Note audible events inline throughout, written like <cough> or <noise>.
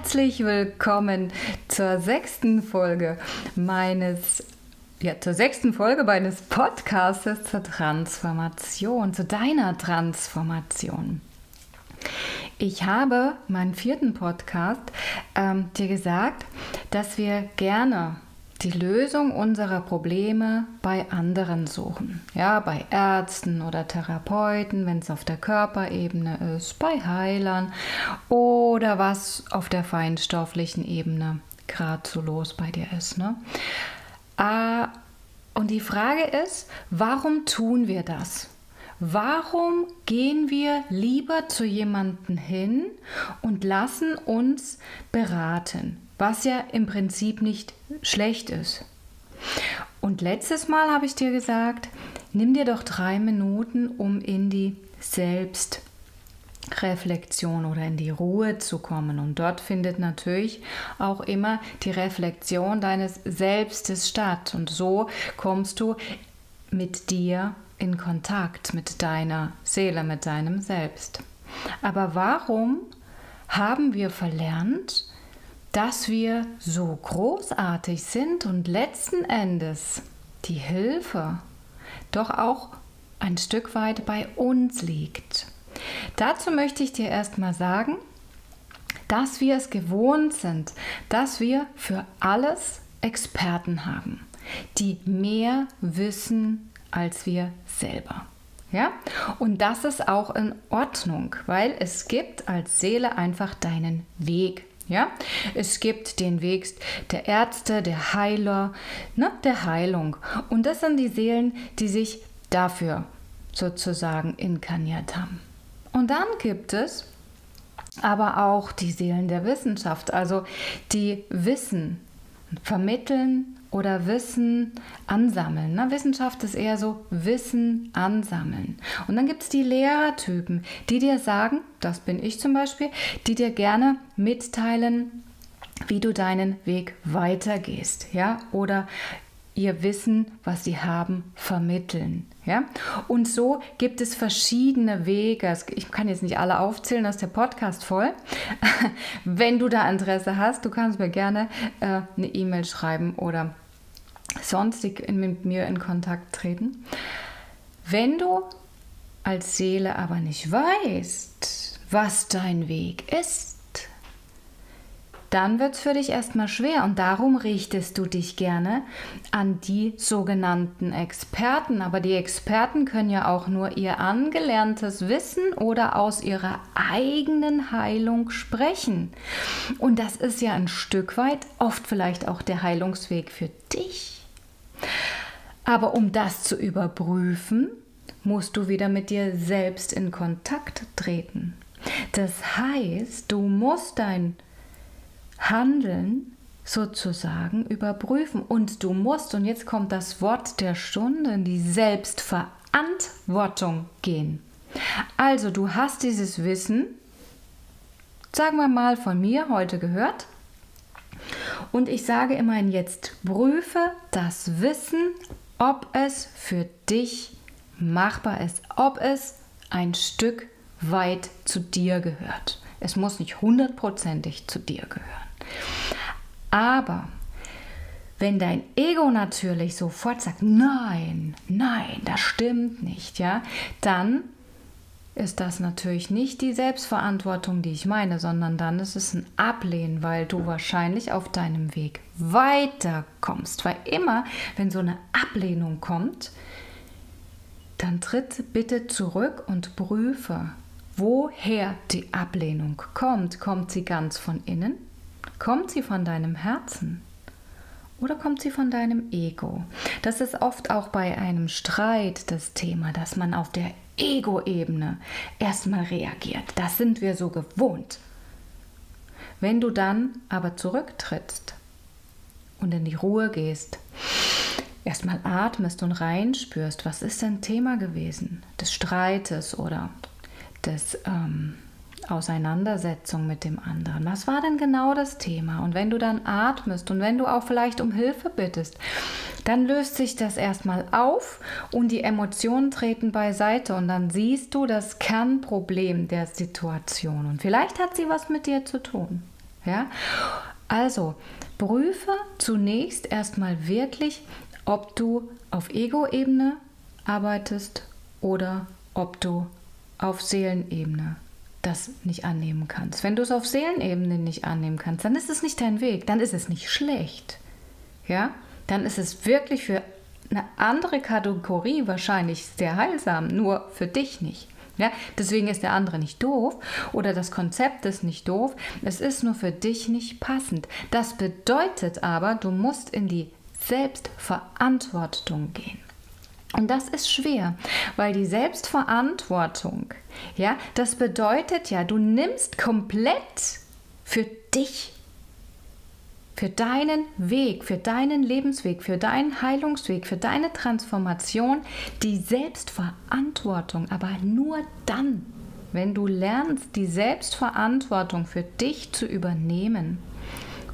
Herzlich willkommen zur sechsten Folge meines ja, zur sechsten Folge meines Podcasts zur Transformation, zu deiner Transformation. Ich habe meinen vierten Podcast ähm, dir gesagt, dass wir gerne die Lösung unserer Probleme bei anderen suchen. Ja, bei Ärzten oder Therapeuten, wenn es auf der Körperebene ist, bei Heilern oder was auf der feinstofflichen Ebene gerade so los bei dir ist. Ne? Ah, und die Frage ist, warum tun wir das? Warum gehen wir lieber zu jemandem hin und lassen uns beraten? Was ja im Prinzip nicht schlecht ist. Und letztes Mal habe ich dir gesagt, nimm dir doch drei Minuten, um in die Selbstreflexion oder in die Ruhe zu kommen. Und dort findet natürlich auch immer die Reflexion deines Selbstes statt. Und so kommst du mit dir in Kontakt, mit deiner Seele, mit deinem Selbst. Aber warum haben wir verlernt, dass wir so großartig sind und letzten Endes die Hilfe doch auch ein Stück weit bei uns liegt. Dazu möchte ich dir erstmal sagen, dass wir es gewohnt sind, dass wir für alles Experten haben, die mehr wissen als wir selber. Ja? Und das ist auch in Ordnung, weil es gibt als Seele einfach deinen Weg. Ja? Es gibt den Weg der Ärzte, der Heiler, ne, der Heilung. Und das sind die Seelen, die sich dafür sozusagen inkarniert haben. Und dann gibt es aber auch die Seelen der Wissenschaft, also die Wissen vermitteln oder Wissen ansammeln. Ne? Wissenschaft ist eher so Wissen ansammeln. Und dann gibt es die Lehrertypen, die dir sagen, das bin ich zum Beispiel, die dir gerne mitteilen, wie du deinen Weg weitergehst, ja, oder ihr Wissen, was sie haben, vermitteln. Ja? Und so gibt es verschiedene Wege. Ich kann jetzt nicht alle aufzählen, das ist der Podcast voll. <laughs> Wenn du da Interesse hast, du kannst mir gerne äh, eine E-Mail schreiben oder sonstig mit mir in Kontakt treten. Wenn du als Seele aber nicht weißt, was dein Weg ist, dann wird es für dich erstmal schwer und darum richtest du dich gerne an die sogenannten Experten. Aber die Experten können ja auch nur ihr angelerntes Wissen oder aus ihrer eigenen Heilung sprechen. Und das ist ja ein Stück weit oft vielleicht auch der Heilungsweg für dich. Aber um das zu überprüfen, musst du wieder mit dir selbst in Kontakt treten. Das heißt, du musst dein Handeln sozusagen überprüfen. Und du musst, und jetzt kommt das Wort der Stunde, in die Selbstverantwortung gehen. Also du hast dieses Wissen, sagen wir mal, von mir heute gehört. Und ich sage immerhin jetzt, prüfe das Wissen, ob es für dich machbar ist, ob es ein Stück weit zu dir gehört. Es muss nicht hundertprozentig zu dir gehören. Aber wenn dein Ego natürlich sofort sagt, nein, nein, das stimmt nicht, ja, dann ist das natürlich nicht die Selbstverantwortung, die ich meine, sondern dann ist es ein Ablehnen, weil du wahrscheinlich auf deinem Weg weiterkommst. Weil immer, wenn so eine Ablehnung kommt, dann tritt bitte zurück und prüfe, woher die Ablehnung kommt. Kommt sie ganz von innen Kommt sie von deinem Herzen oder kommt sie von deinem Ego? Das ist oft auch bei einem Streit das Thema, dass man auf der Ego-Ebene erstmal reagiert. Das sind wir so gewohnt. Wenn du dann aber zurücktrittst und in die Ruhe gehst, erstmal atmest und reinspürst, was ist denn Thema gewesen des Streites oder des ähm, Auseinandersetzung mit dem anderen. Was war denn genau das Thema? Und wenn du dann atmest und wenn du auch vielleicht um Hilfe bittest, dann löst sich das erstmal auf und die Emotionen treten beiseite und dann siehst du das Kernproblem der Situation. Und vielleicht hat sie was mit dir zu tun. Ja? Also, prüfe zunächst erstmal wirklich, ob du auf Ego-Ebene arbeitest oder ob du auf Seelenebene das nicht annehmen kannst. Wenn du es auf Seelenebene nicht annehmen kannst, dann ist es nicht dein Weg, dann ist es nicht schlecht. Ja? Dann ist es wirklich für eine andere Kategorie wahrscheinlich sehr heilsam, nur für dich nicht. Ja, deswegen ist der andere nicht doof oder das Konzept ist nicht doof. Es ist nur für dich nicht passend. Das bedeutet aber, du musst in die Selbstverantwortung gehen. Und das ist schwer, weil die Selbstverantwortung, ja, das bedeutet ja, du nimmst komplett für dich für deinen Weg, für deinen Lebensweg, für deinen Heilungsweg, für deine Transformation die Selbstverantwortung. Aber nur dann, wenn du lernst, die Selbstverantwortung für dich zu übernehmen,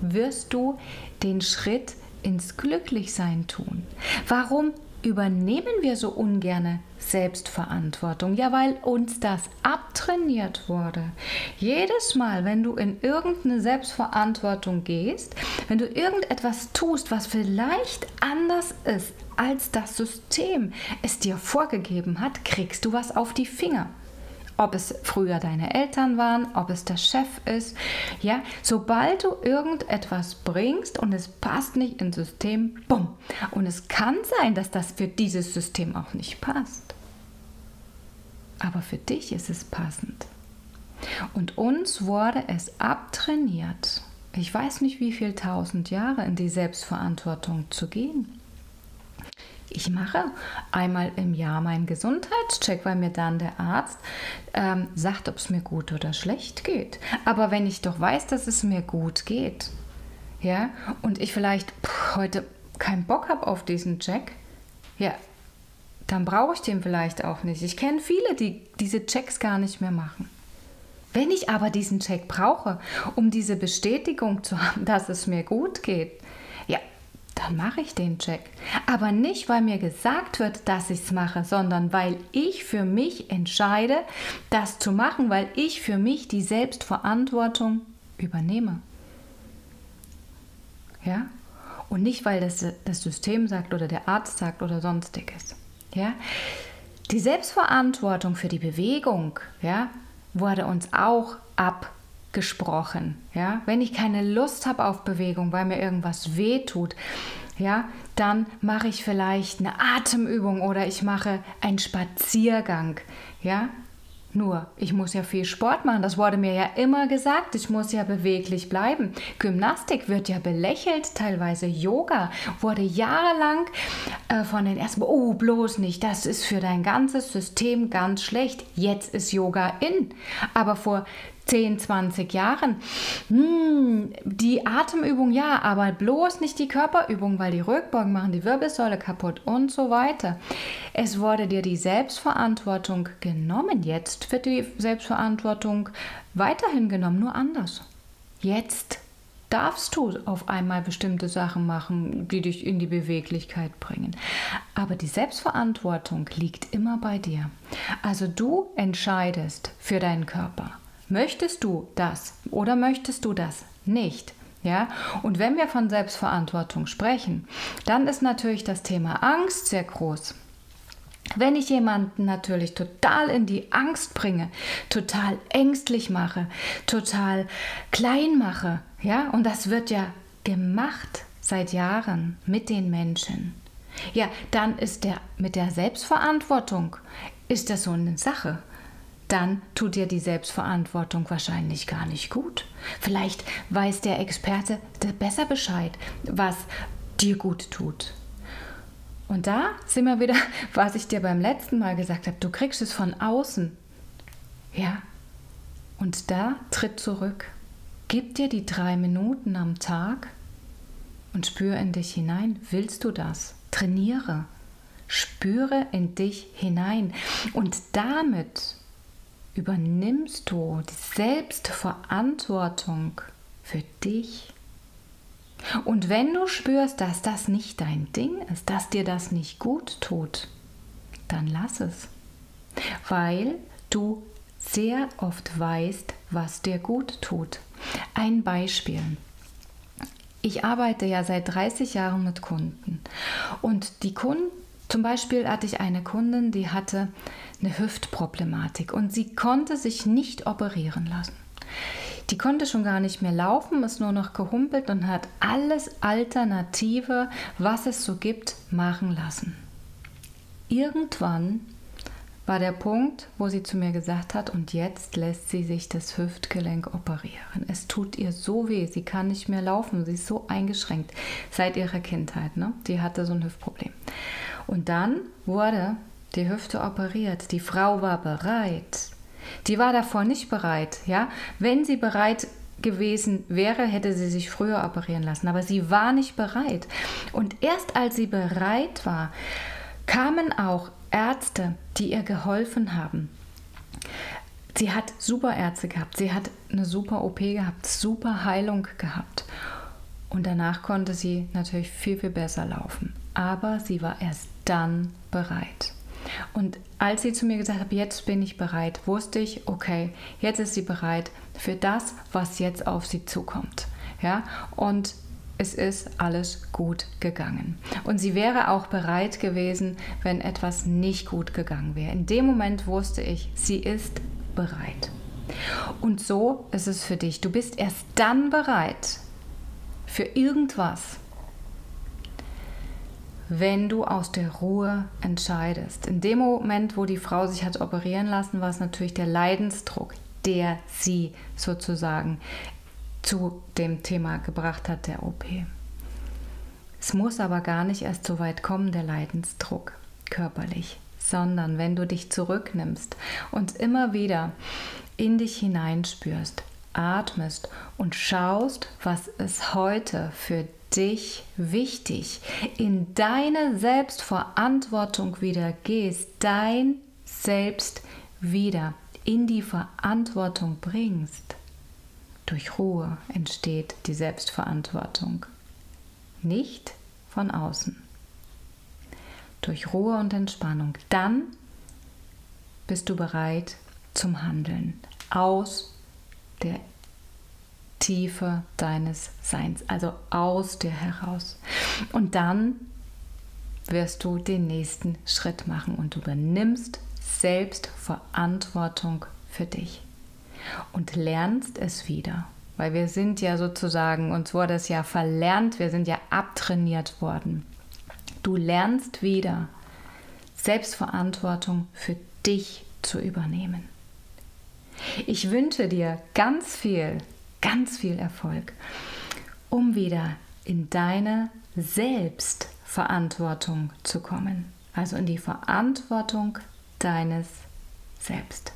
wirst du den Schritt ins Glücklichsein tun. Warum übernehmen wir so ungerne Selbstverantwortung? Ja, weil uns das abtrainiert wurde. Jedes Mal, wenn du in irgendeine Selbstverantwortung gehst, wenn du irgendetwas tust, was vielleicht anders ist, als das System es dir vorgegeben hat, kriegst du was auf die Finger ob es früher deine Eltern waren, ob es der Chef ist. Ja, sobald du irgendetwas bringst und es passt nicht ins System, bumm. Und es kann sein, dass das für dieses System auch nicht passt. Aber für dich ist es passend. Und uns wurde es abtrainiert, ich weiß nicht wie viel tausend Jahre in die Selbstverantwortung zu gehen. Ich mache einmal im Jahr meinen Gesundheitscheck, weil mir dann der Arzt ähm, sagt, ob es mir gut oder schlecht geht. Aber wenn ich doch weiß, dass es mir gut geht, ja, und ich vielleicht pff, heute keinen Bock habe auf diesen Check, ja, dann brauche ich den vielleicht auch nicht. Ich kenne viele, die diese Checks gar nicht mehr machen. Wenn ich aber diesen Check brauche, um diese Bestätigung zu haben, <laughs> dass es mir gut geht, dann mache ich den Check. Aber nicht, weil mir gesagt wird, dass ich es mache, sondern weil ich für mich entscheide, das zu machen, weil ich für mich die Selbstverantwortung übernehme. Ja? Und nicht, weil das, das System sagt oder der Arzt sagt oder sonstiges. Ja? Die Selbstverantwortung für die Bewegung ja, wurde uns auch ab gesprochen. Ja? Wenn ich keine Lust habe auf Bewegung, weil mir irgendwas wehtut, ja, dann mache ich vielleicht eine Atemübung oder ich mache einen Spaziergang. Ja? Nur, ich muss ja viel Sport machen. Das wurde mir ja immer gesagt. Ich muss ja beweglich bleiben. Gymnastik wird ja belächelt, teilweise Yoga wurde jahrelang äh, von den ersten, oh, bloß nicht, das ist für dein ganzes System ganz schlecht. Jetzt ist Yoga in. Aber vor 10, 20 Jahren. Hm, die Atemübung ja, aber bloß nicht die Körperübung, weil die Rückbeugen machen die Wirbelsäule kaputt und so weiter. Es wurde dir die Selbstverantwortung genommen. Jetzt wird die Selbstverantwortung weiterhin genommen, nur anders. Jetzt darfst du auf einmal bestimmte Sachen machen, die dich in die Beweglichkeit bringen. Aber die Selbstverantwortung liegt immer bei dir. Also du entscheidest für deinen Körper. Möchtest du das oder möchtest du das nicht? Ja, und wenn wir von Selbstverantwortung sprechen, dann ist natürlich das Thema Angst sehr groß. Wenn ich jemanden natürlich total in die Angst bringe, total ängstlich mache, total klein mache, ja, und das wird ja gemacht seit Jahren mit den Menschen. Ja, dann ist der mit der Selbstverantwortung ist das so eine Sache dann tut dir die Selbstverantwortung wahrscheinlich gar nicht gut. Vielleicht weiß der Experte besser Bescheid, was dir gut tut. Und da sind wir wieder, <laughs> was ich dir beim letzten Mal gesagt habe, du kriegst es von außen. Ja. Und da tritt zurück. Gib dir die drei Minuten am Tag und spür in dich hinein. Willst du das? Trainiere. Spüre in dich hinein. Und damit übernimmst du die Selbstverantwortung für dich. Und wenn du spürst, dass das nicht dein Ding ist, dass dir das nicht gut tut, dann lass es. Weil du sehr oft weißt, was dir gut tut. Ein Beispiel. Ich arbeite ja seit 30 Jahren mit Kunden und die Kunden, zum Beispiel hatte ich eine Kundin, die hatte eine Hüftproblematik und sie konnte sich nicht operieren lassen. Die konnte schon gar nicht mehr laufen, ist nur noch gehumpelt und hat alles Alternative, was es so gibt, machen lassen. Irgendwann war der Punkt, wo sie zu mir gesagt hat, und jetzt lässt sie sich das Hüftgelenk operieren. Es tut ihr so weh, sie kann nicht mehr laufen, sie ist so eingeschränkt seit ihrer Kindheit. Ne? Die hatte so ein Hüftproblem. Und dann wurde die Hüfte operiert. Die Frau war bereit. Die war davor nicht bereit. Ja, wenn sie bereit gewesen wäre, hätte sie sich früher operieren lassen. Aber sie war nicht bereit. Und erst als sie bereit war, kamen auch Ärzte, die ihr geholfen haben. Sie hat super Ärzte gehabt, sie hat eine super OP gehabt, super Heilung gehabt. Und danach konnte sie natürlich viel, viel besser laufen. Aber sie war erst dann bereit. Und als sie zu mir gesagt hat, jetzt bin ich bereit, wusste ich, okay, jetzt ist sie bereit für das, was jetzt auf sie zukommt. Ja, und es ist alles gut gegangen. Und sie wäre auch bereit gewesen, wenn etwas nicht gut gegangen wäre. In dem Moment wusste ich, sie ist bereit. Und so ist es für dich. Du bist erst dann bereit für irgendwas, wenn du aus der Ruhe entscheidest. In dem Moment, wo die Frau sich hat operieren lassen, war es natürlich der Leidensdruck, der sie sozusagen zu dem Thema gebracht hat, der OP. Es muss aber gar nicht erst so weit kommen, der Leidensdruck körperlich, sondern wenn du dich zurücknimmst und immer wieder in dich hineinspürst, atmest und schaust, was ist heute für dich wichtig, in deine Selbstverantwortung wieder gehst, dein Selbst wieder in die Verantwortung bringst, durch Ruhe entsteht die Selbstverantwortung, nicht von außen. Durch Ruhe und Entspannung. Dann bist du bereit zum Handeln aus der Tiefe deines Seins, also aus dir heraus. Und dann wirst du den nächsten Schritt machen und du übernimmst Selbstverantwortung für dich und lernst es wieder. Weil wir sind ja sozusagen, uns wurde es ja verlernt, wir sind ja abtrainiert worden. Du lernst wieder, Selbstverantwortung für dich zu übernehmen. Ich wünsche dir ganz viel, ganz viel Erfolg, um wieder in deine Selbstverantwortung zu kommen. Also in die Verantwortung deines Selbst.